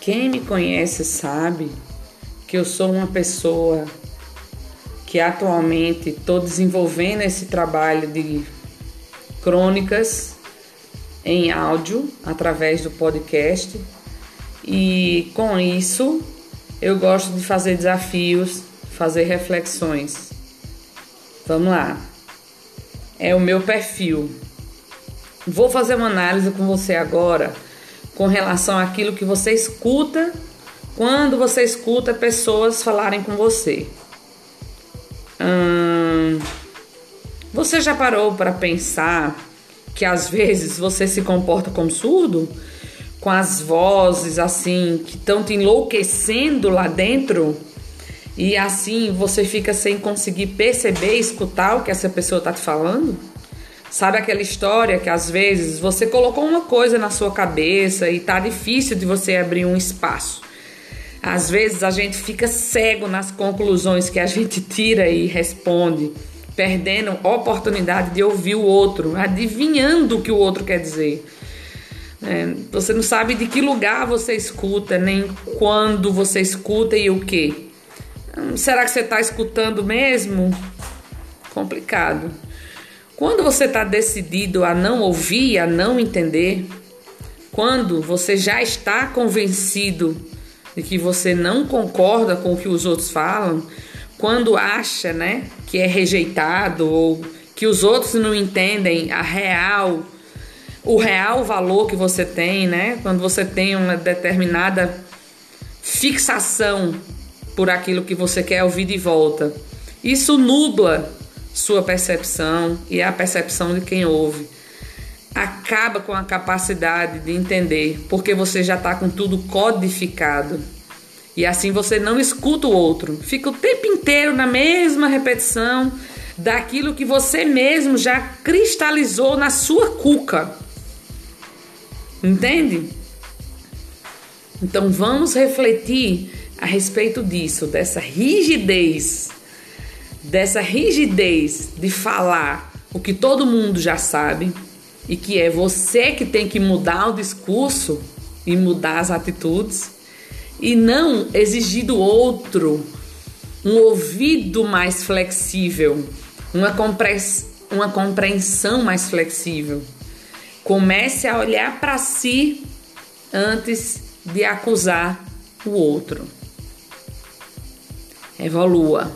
Quem me conhece sabe que eu sou uma pessoa que atualmente estou desenvolvendo esse trabalho de crônicas em áudio através do podcast e com isso eu gosto de fazer desafios, fazer reflexões. Vamos lá. É o meu perfil. Vou fazer uma análise com você agora com relação àquilo que você escuta quando você escuta pessoas falarem com você. Hum, você já parou para pensar que às vezes você se comporta como surdo? Com as vozes assim que estão te enlouquecendo lá dentro? E assim você fica sem conseguir perceber escutar o que essa pessoa está te falando? Sabe aquela história que às vezes você colocou uma coisa na sua cabeça e tá difícil de você abrir um espaço. Às vezes a gente fica cego nas conclusões que a gente tira e responde, perdendo a oportunidade de ouvir o outro, adivinhando o que o outro quer dizer. É, você não sabe de que lugar você escuta, nem quando você escuta e o que. Hum, será que você está escutando mesmo? Complicado. Quando você está decidido a não ouvir, a não entender, quando você já está convencido de que você não concorda com o que os outros falam, quando acha, né, que é rejeitado ou que os outros não entendem a real o real valor que você tem, né? Quando você tem uma determinada fixação por aquilo que você quer ouvir de volta. Isso nubla sua percepção e a percepção de quem ouve acaba com a capacidade de entender, porque você já está com tudo codificado. E assim você não escuta o outro, fica o tempo inteiro na mesma repetição daquilo que você mesmo já cristalizou na sua cuca. Entende? Então vamos refletir a respeito disso, dessa rigidez, dessa rigidez de falar o que todo mundo já sabe e que é você que tem que mudar o discurso e mudar as atitudes e não exigir do outro um ouvido mais flexível, uma, compreensão mais flexível. Comece a olhar para si antes de acusar o outro. Evolua.